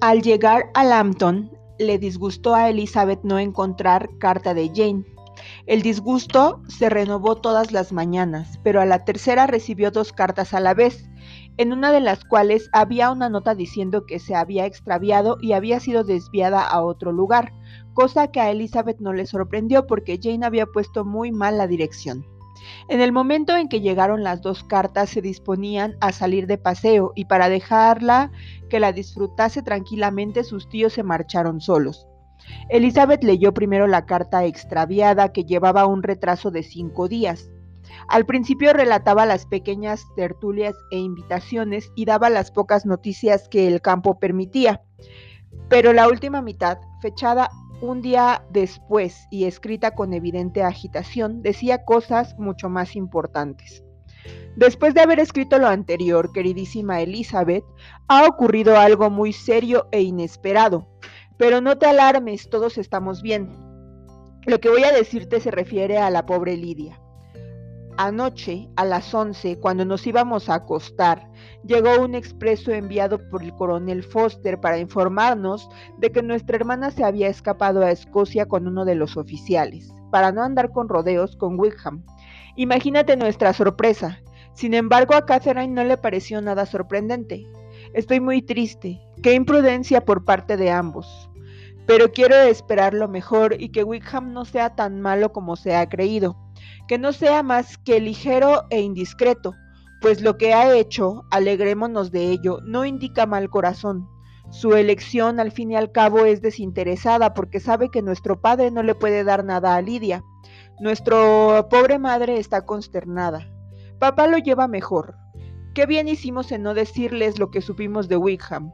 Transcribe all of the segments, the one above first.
Al llegar a Lambton, le disgustó a Elizabeth no encontrar carta de Jane. El disgusto se renovó todas las mañanas, pero a la tercera recibió dos cartas a la vez, en una de las cuales había una nota diciendo que se había extraviado y había sido desviada a otro lugar, cosa que a Elizabeth no le sorprendió porque Jane había puesto muy mal la dirección. En el momento en que llegaron las dos cartas se disponían a salir de paseo y para dejarla que la disfrutase tranquilamente sus tíos se marcharon solos. Elizabeth leyó primero la carta extraviada que llevaba un retraso de cinco días. Al principio relataba las pequeñas tertulias e invitaciones y daba las pocas noticias que el campo permitía. Pero la última mitad, fechada un día después y escrita con evidente agitación, decía cosas mucho más importantes. Después de haber escrito lo anterior, queridísima Elizabeth, ha ocurrido algo muy serio e inesperado. Pero no te alarmes, todos estamos bien. Lo que voy a decirte se refiere a la pobre Lidia. Anoche, a las 11, cuando nos íbamos a acostar, llegó un expreso enviado por el coronel Foster para informarnos de que nuestra hermana se había escapado a Escocia con uno de los oficiales, para no andar con rodeos con Wickham. Imagínate nuestra sorpresa. Sin embargo, a Catherine no le pareció nada sorprendente. Estoy muy triste. Qué imprudencia por parte de ambos. Pero quiero esperar lo mejor y que Wickham no sea tan malo como se ha creído que no sea más que ligero e indiscreto, pues lo que ha hecho, alegrémonos de ello, no indica mal corazón. Su elección al fin y al cabo es desinteresada porque sabe que nuestro padre no le puede dar nada a Lidia. Nuestro pobre madre está consternada. Papá lo lleva mejor. Qué bien hicimos en no decirles lo que supimos de Wickham.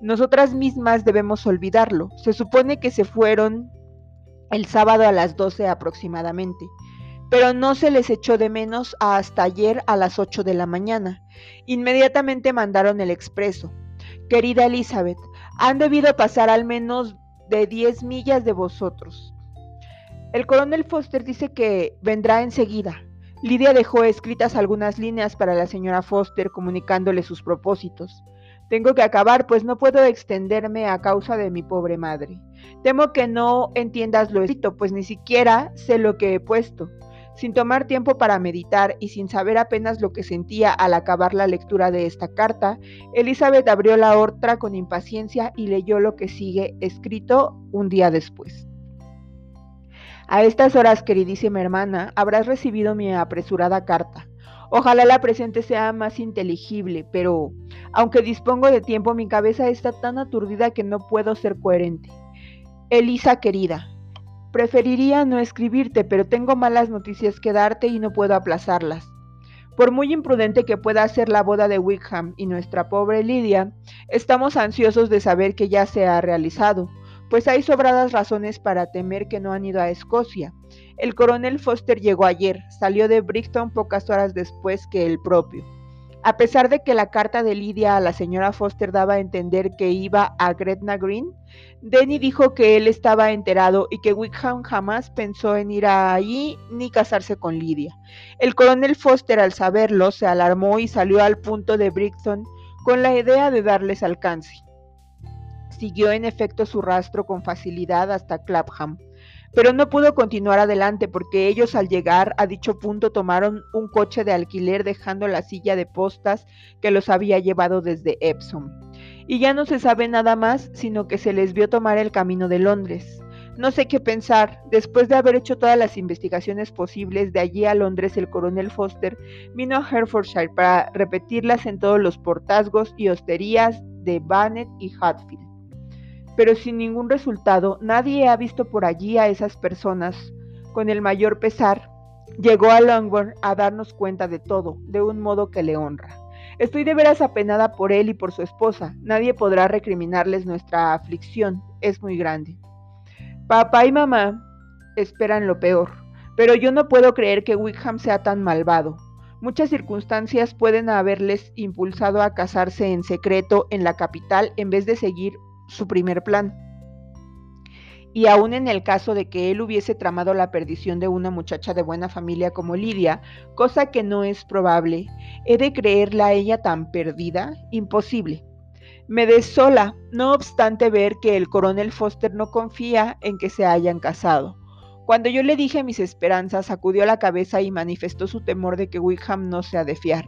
Nosotras mismas debemos olvidarlo. Se supone que se fueron el sábado a las 12 aproximadamente pero no se les echó de menos hasta ayer a las 8 de la mañana. Inmediatamente mandaron el expreso. Querida Elizabeth, han debido pasar al menos de 10 millas de vosotros. El coronel Foster dice que vendrá enseguida. Lidia dejó escritas algunas líneas para la señora Foster comunicándole sus propósitos. Tengo que acabar, pues no puedo extenderme a causa de mi pobre madre. Temo que no entiendas lo escrito, pues ni siquiera sé lo que he puesto. Sin tomar tiempo para meditar y sin saber apenas lo que sentía al acabar la lectura de esta carta, Elizabeth abrió la otra con impaciencia y leyó lo que sigue escrito un día después. A estas horas, queridísima hermana, habrás recibido mi apresurada carta. Ojalá la presente sea más inteligible, pero aunque dispongo de tiempo, mi cabeza está tan aturdida que no puedo ser coherente. Elisa querida, Preferiría no escribirte, pero tengo malas noticias que darte y no puedo aplazarlas. Por muy imprudente que pueda ser la boda de Wickham y nuestra pobre Lidia, estamos ansiosos de saber que ya se ha realizado, pues hay sobradas razones para temer que no han ido a Escocia. El coronel Foster llegó ayer, salió de Brixton pocas horas después que el propio. A pesar de que la carta de Lidia a la señora Foster daba a entender que iba a Gretna Green, Denny dijo que él estaba enterado y que Wickham jamás pensó en ir allí ni casarse con Lidia. El coronel Foster al saberlo se alarmó y salió al punto de Brixton con la idea de darles alcance. Siguió en efecto su rastro con facilidad hasta Clapham pero no pudo continuar adelante porque ellos al llegar a dicho punto tomaron un coche de alquiler dejando la silla de postas que los había llevado desde Epsom. Y ya no se sabe nada más, sino que se les vio tomar el camino de Londres. No sé qué pensar. Después de haber hecho todas las investigaciones posibles de allí a Londres, el coronel Foster vino a Herefordshire para repetirlas en todos los portazgos y hosterías de Banet y Hatfield pero sin ningún resultado, nadie ha visto por allí a esas personas. Con el mayor pesar, llegó a Longbourn a darnos cuenta de todo, de un modo que le honra. Estoy de veras apenada por él y por su esposa. Nadie podrá recriminarles nuestra aflicción, es muy grande. Papá y mamá esperan lo peor, pero yo no puedo creer que Wickham sea tan malvado. Muchas circunstancias pueden haberles impulsado a casarse en secreto en la capital en vez de seguir su primer plan. Y aún en el caso de que él hubiese tramado la perdición de una muchacha de buena familia como Lidia, cosa que no es probable, ¿he de creerla a ella tan perdida? Imposible. Me desola, no obstante ver que el coronel Foster no confía en que se hayan casado. Cuando yo le dije mis esperanzas, sacudió la cabeza y manifestó su temor de que Wickham no sea de fiar.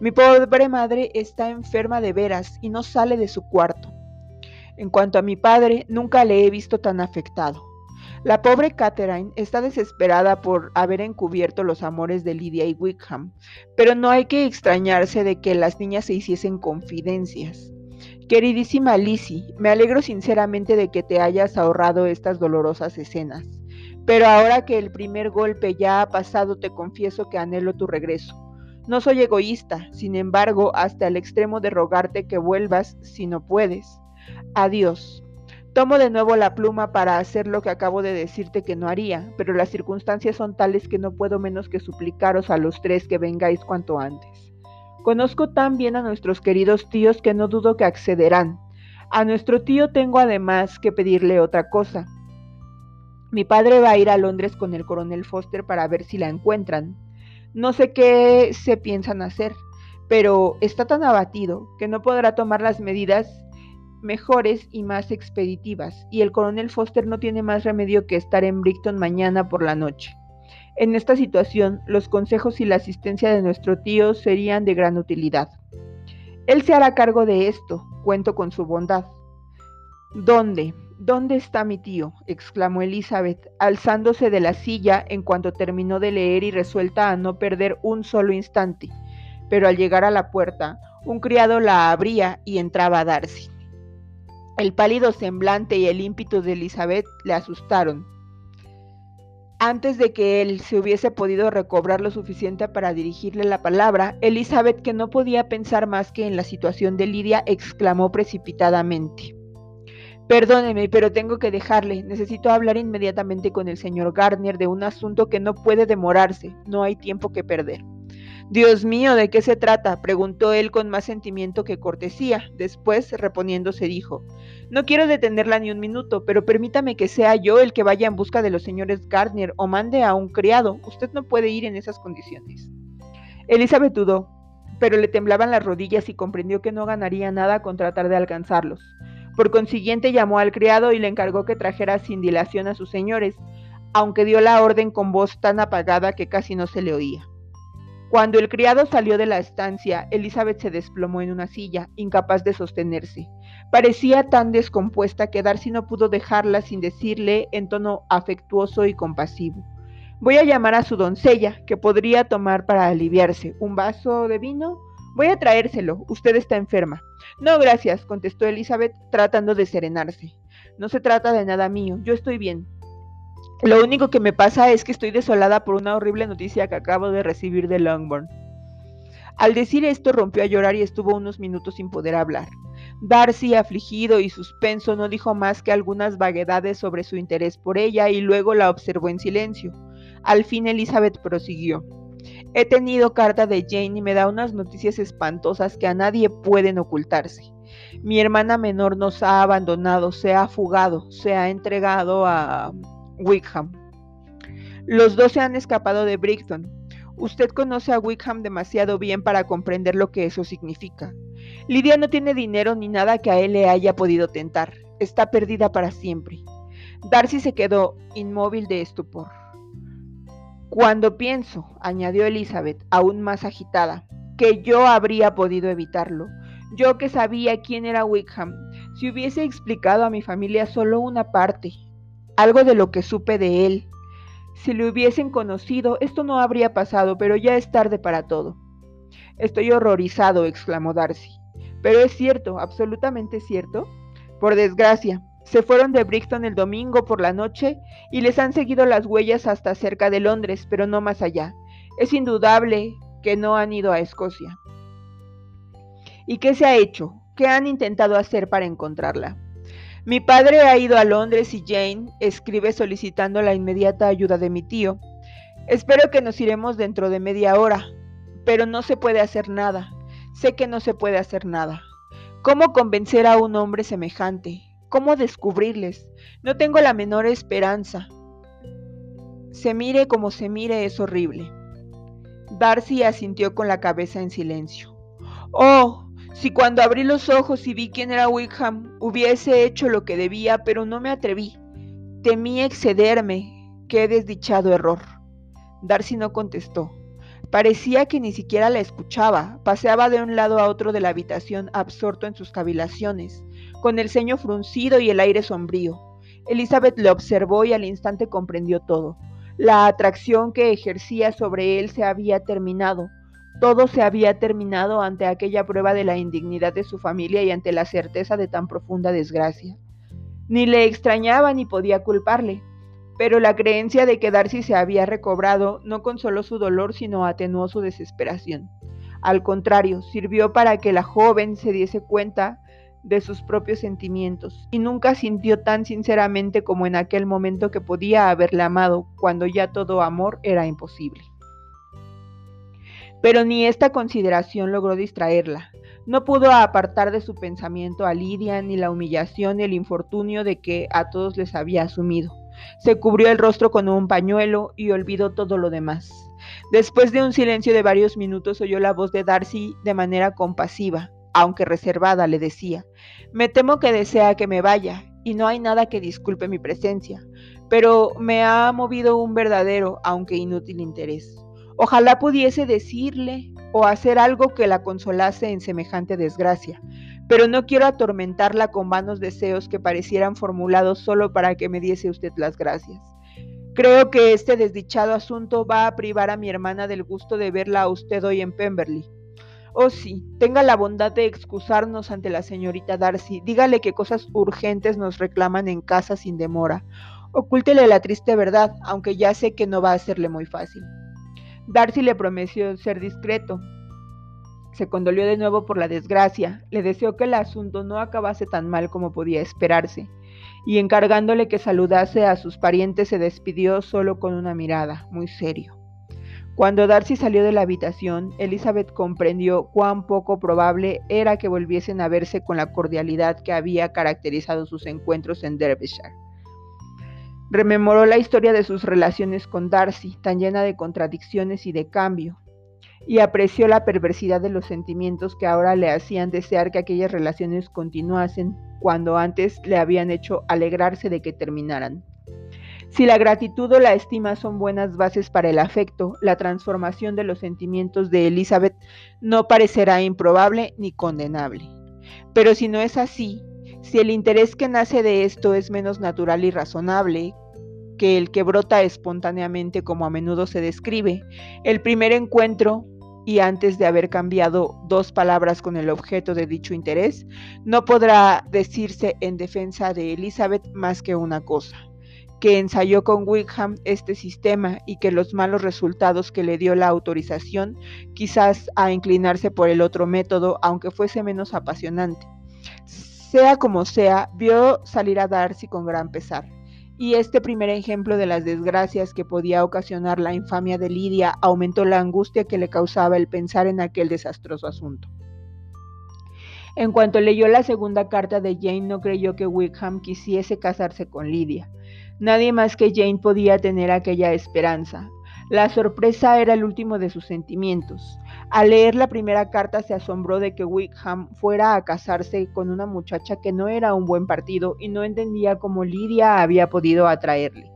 Mi pobre madre está enferma de veras y no sale de su cuarto. En cuanto a mi padre, nunca le he visto tan afectado. La pobre Catherine está desesperada por haber encubierto los amores de Lydia y Wickham, pero no hay que extrañarse de que las niñas se hiciesen confidencias. Queridísima Lizzie, me alegro sinceramente de que te hayas ahorrado estas dolorosas escenas, pero ahora que el primer golpe ya ha pasado te confieso que anhelo tu regreso. No soy egoísta, sin embargo, hasta el extremo de rogarte que vuelvas si no puedes. Adiós. Tomo de nuevo la pluma para hacer lo que acabo de decirte que no haría, pero las circunstancias son tales que no puedo menos que suplicaros a los tres que vengáis cuanto antes. Conozco tan bien a nuestros queridos tíos que no dudo que accederán. A nuestro tío tengo además que pedirle otra cosa. Mi padre va a ir a Londres con el coronel Foster para ver si la encuentran. No sé qué se piensan hacer, pero está tan abatido que no podrá tomar las medidas mejores y más expeditivas, y el coronel Foster no tiene más remedio que estar en Brighton mañana por la noche. En esta situación, los consejos y la asistencia de nuestro tío serían de gran utilidad. Él se hará cargo de esto, cuento con su bondad. ¿Dónde? ¿Dónde está mi tío? exclamó Elizabeth, alzándose de la silla en cuanto terminó de leer y resuelta a no perder un solo instante. Pero al llegar a la puerta, un criado la abría y entraba Darcy. El pálido semblante y el ímpetu de Elizabeth le asustaron. Antes de que él se hubiese podido recobrar lo suficiente para dirigirle la palabra, Elizabeth, que no podía pensar más que en la situación de Lidia, exclamó precipitadamente. Perdóneme, pero tengo que dejarle. Necesito hablar inmediatamente con el señor Gardner de un asunto que no puede demorarse. No hay tiempo que perder. Dios mío, ¿de qué se trata? preguntó él con más sentimiento que cortesía. Después, reponiéndose, dijo, No quiero detenerla ni un minuto, pero permítame que sea yo el que vaya en busca de los señores Gardner o mande a un criado. Usted no puede ir en esas condiciones. Elizabeth dudó, pero le temblaban las rodillas y comprendió que no ganaría nada con tratar de alcanzarlos. Por consiguiente llamó al criado y le encargó que trajera sin dilación a sus señores, aunque dio la orden con voz tan apagada que casi no se le oía. Cuando el criado salió de la estancia, Elizabeth se desplomó en una silla, incapaz de sostenerse. Parecía tan descompuesta que Darcy no pudo dejarla sin decirle en tono afectuoso y compasivo. Voy a llamar a su doncella, que podría tomar para aliviarse. ¿Un vaso de vino? Voy a traérselo. Usted está enferma. No, gracias, contestó Elizabeth, tratando de serenarse. No se trata de nada mío. Yo estoy bien. Lo único que me pasa es que estoy desolada por una horrible noticia que acabo de recibir de Longbourn. Al decir esto rompió a llorar y estuvo unos minutos sin poder hablar. Darcy, afligido y suspenso, no dijo más que algunas vaguedades sobre su interés por ella y luego la observó en silencio. Al fin Elizabeth prosiguió. He tenido carta de Jane y me da unas noticias espantosas que a nadie pueden ocultarse. Mi hermana menor nos ha abandonado, se ha fugado, se ha entregado a... Wickham. Los dos se han escapado de Brighton. Usted conoce a Wickham demasiado bien para comprender lo que eso significa. Lidia no tiene dinero ni nada que a él le haya podido tentar. Está perdida para siempre. Darcy se quedó inmóvil de estupor. Cuando pienso, añadió Elizabeth, aún más agitada, que yo habría podido evitarlo, yo que sabía quién era Wickham, si hubiese explicado a mi familia solo una parte, algo de lo que supe de él. Si le hubiesen conocido, esto no habría pasado, pero ya es tarde para todo. Estoy horrorizado, exclamó Darcy. Pero es cierto, absolutamente cierto. Por desgracia, se fueron de Brixton el domingo por la noche y les han seguido las huellas hasta cerca de Londres, pero no más allá. Es indudable que no han ido a Escocia. ¿Y qué se ha hecho? ¿Qué han intentado hacer para encontrarla? Mi padre ha ido a Londres y Jane escribe solicitando la inmediata ayuda de mi tío. Espero que nos iremos dentro de media hora, pero no se puede hacer nada. Sé que no se puede hacer nada. ¿Cómo convencer a un hombre semejante? ¿Cómo descubrirles? No tengo la menor esperanza. Se mire como se mire es horrible. Darcy asintió con la cabeza en silencio. Oh, Si cuando abrí los ojos y vi quién era Wickham, hubiese hecho lo que debía, pero no me atreví. Temí excederme. Qué desdichado error. Darcy no contestó. Parecía que ni siquiera la escuchaba. Paseaba de un lado a otro de la habitación absorto en sus cavilaciones, con el ceño fruncido y el aire sombrío. Elizabeth le observó y al instante comprendió todo. La atracción que ejercía sobre él se había terminado. Todo se había terminado ante aquella prueba de la indignidad de su familia y ante la certeza de tan profunda desgracia. Ni le extrañaba ni podía culparle, pero la creencia de que Darcy se había recobrado no consoló su dolor, sino atenuó su desesperación. Al contrario, sirvió para que la joven se diese cuenta de sus propios sentimientos, y nunca sintió tan sinceramente como en aquel momento que podía haberle amado, cuando ya todo amor era imposible. Pero ni esta consideración logró distraerla. No pudo apartar de su pensamiento a Lidia ni la humillación y el infortunio de que a todos les había asumido. Se cubrió el rostro con un pañuelo y olvidó todo lo demás. Después de un silencio de varios minutos oyó la voz de Darcy de manera compasiva, aunque reservada, le decía, Me temo que desea que me vaya, y no hay nada que disculpe mi presencia, pero me ha movido un verdadero, aunque inútil interés. Ojalá pudiese decirle o hacer algo que la consolase en semejante desgracia, pero no quiero atormentarla con vanos deseos que parecieran formulados solo para que me diese usted las gracias. Creo que este desdichado asunto va a privar a mi hermana del gusto de verla a usted hoy en Pemberley. Oh sí, tenga la bondad de excusarnos ante la señorita Darcy. Dígale que cosas urgentes nos reclaman en casa sin demora. Ocúltele la triste verdad, aunque ya sé que no va a serle muy fácil. Darcy le prometió ser discreto. Se condolió de nuevo por la desgracia, le deseó que el asunto no acabase tan mal como podía esperarse, y encargándole que saludase a sus parientes se despidió solo con una mirada, muy serio. Cuando Darcy salió de la habitación, Elizabeth comprendió cuán poco probable era que volviesen a verse con la cordialidad que había caracterizado sus encuentros en Derbyshire. Rememoró la historia de sus relaciones con Darcy, tan llena de contradicciones y de cambio, y apreció la perversidad de los sentimientos que ahora le hacían desear que aquellas relaciones continuasen cuando antes le habían hecho alegrarse de que terminaran. Si la gratitud o la estima son buenas bases para el afecto, la transformación de los sentimientos de Elizabeth no parecerá improbable ni condenable. Pero si no es así, si el interés que nace de esto es menos natural y razonable que el que brota espontáneamente como a menudo se describe, el primer encuentro, y antes de haber cambiado dos palabras con el objeto de dicho interés, no podrá decirse en defensa de Elizabeth más que una cosa, que ensayó con Wickham este sistema y que los malos resultados que le dio la autorización, quizás a inclinarse por el otro método, aunque fuese menos apasionante. Sea como sea, vio salir a Darcy con gran pesar y este primer ejemplo de las desgracias que podía ocasionar la infamia de Lidia aumentó la angustia que le causaba el pensar en aquel desastroso asunto. En cuanto leyó la segunda carta de Jane, no creyó que Wickham quisiese casarse con Lidia. Nadie más que Jane podía tener aquella esperanza. La sorpresa era el último de sus sentimientos. Al leer la primera carta se asombró de que Wickham fuera a casarse con una muchacha que no era un buen partido y no entendía cómo Lidia había podido atraerle.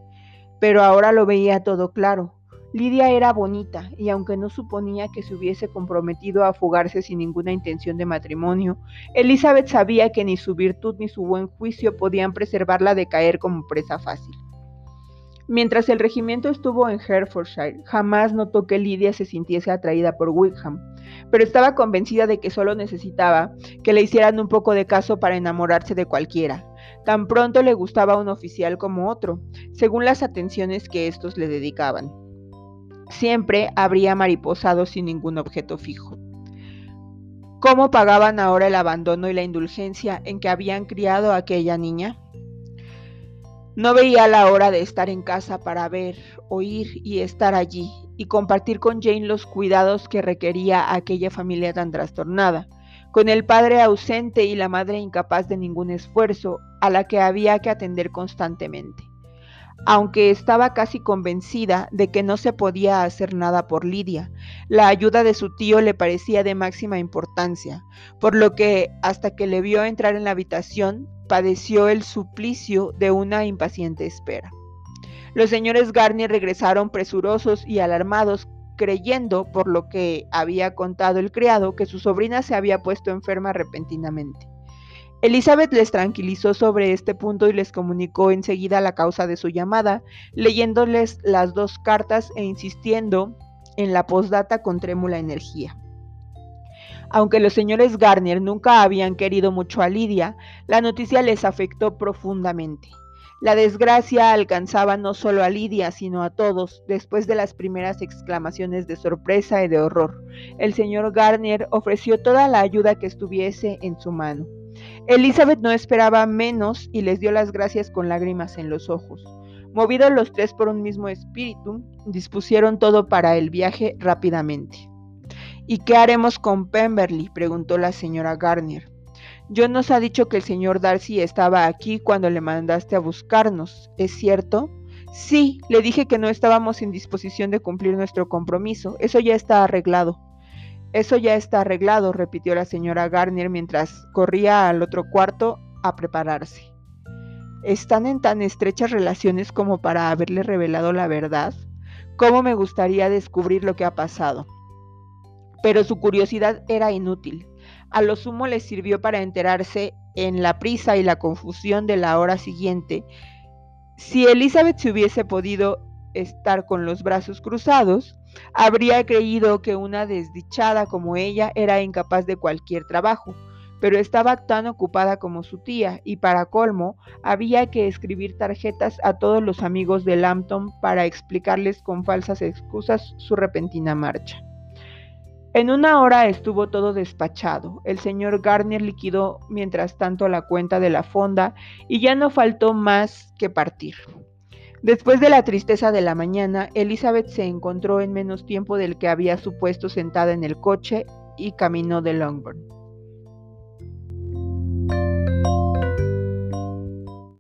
Pero ahora lo veía todo claro. Lidia era bonita y aunque no suponía que se hubiese comprometido a fugarse sin ninguna intención de matrimonio, Elizabeth sabía que ni su virtud ni su buen juicio podían preservarla de caer como presa fácil. Mientras el regimiento estuvo en Herefordshire, jamás notó que Lidia se sintiese atraída por Wickham, pero estaba convencida de que solo necesitaba que le hicieran un poco de caso para enamorarse de cualquiera. Tan pronto le gustaba un oficial como otro, según las atenciones que estos le dedicaban. Siempre habría mariposado sin ningún objeto fijo. ¿Cómo pagaban ahora el abandono y la indulgencia en que habían criado a aquella niña? No veía la hora de estar en casa para ver, oír y estar allí y compartir con Jane los cuidados que requería aquella familia tan trastornada, con el padre ausente y la madre incapaz de ningún esfuerzo, a la que había que atender constantemente. aunque estaba casi convencida de que no se podía hacer nada por Lidia. La ayuda de su tío le parecía de máxima importancia, por lo que hasta que le vio entrar en la habitación, padeció el suplicio de una impaciente espera. Los señores Garnier regresaron presurosos y alarmados, creyendo, por lo que había contado el criado, que su sobrina se había puesto enferma repentinamente. Elizabeth les tranquilizó sobre este punto y les comunicó enseguida la causa de su llamada, leyéndoles las dos cartas e insistiendo en la postdata con trémula energía. Aunque los señores Garner nunca habían querido mucho a Lidia, la noticia les afectó profundamente. La desgracia alcanzaba no solo a Lidia, sino a todos, después de las primeras exclamaciones de sorpresa y de horror. El señor Garnier ofreció toda la ayuda que estuviese en su mano. Elizabeth no esperaba menos y les dio las gracias con lágrimas en los ojos. Movidos los tres por un mismo espíritu, dispusieron todo para el viaje rápidamente. ¿Y qué haremos con Pemberley? preguntó la señora Garnier. John nos ha dicho que el señor Darcy estaba aquí cuando le mandaste a buscarnos, ¿es cierto? Sí, le dije que no estábamos en disposición de cumplir nuestro compromiso. Eso ya está arreglado. Eso ya está arreglado, repitió la señora Garnier mientras corría al otro cuarto a prepararse. ¿Están en tan estrechas relaciones como para haberle revelado la verdad? ¿Cómo me gustaría descubrir lo que ha pasado? Pero su curiosidad era inútil a lo sumo le sirvió para enterarse en la prisa y la confusión de la hora siguiente. Si Elizabeth se hubiese podido estar con los brazos cruzados, habría creído que una desdichada como ella era incapaz de cualquier trabajo, pero estaba tan ocupada como su tía y para colmo había que escribir tarjetas a todos los amigos de Lambton para explicarles con falsas excusas su repentina marcha. En una hora estuvo todo despachado. El señor Garnier liquidó mientras tanto la cuenta de la fonda y ya no faltó más que partir. Después de la tristeza de la mañana, Elizabeth se encontró en menos tiempo del que había supuesto sentada en el coche y caminó de Longbourn.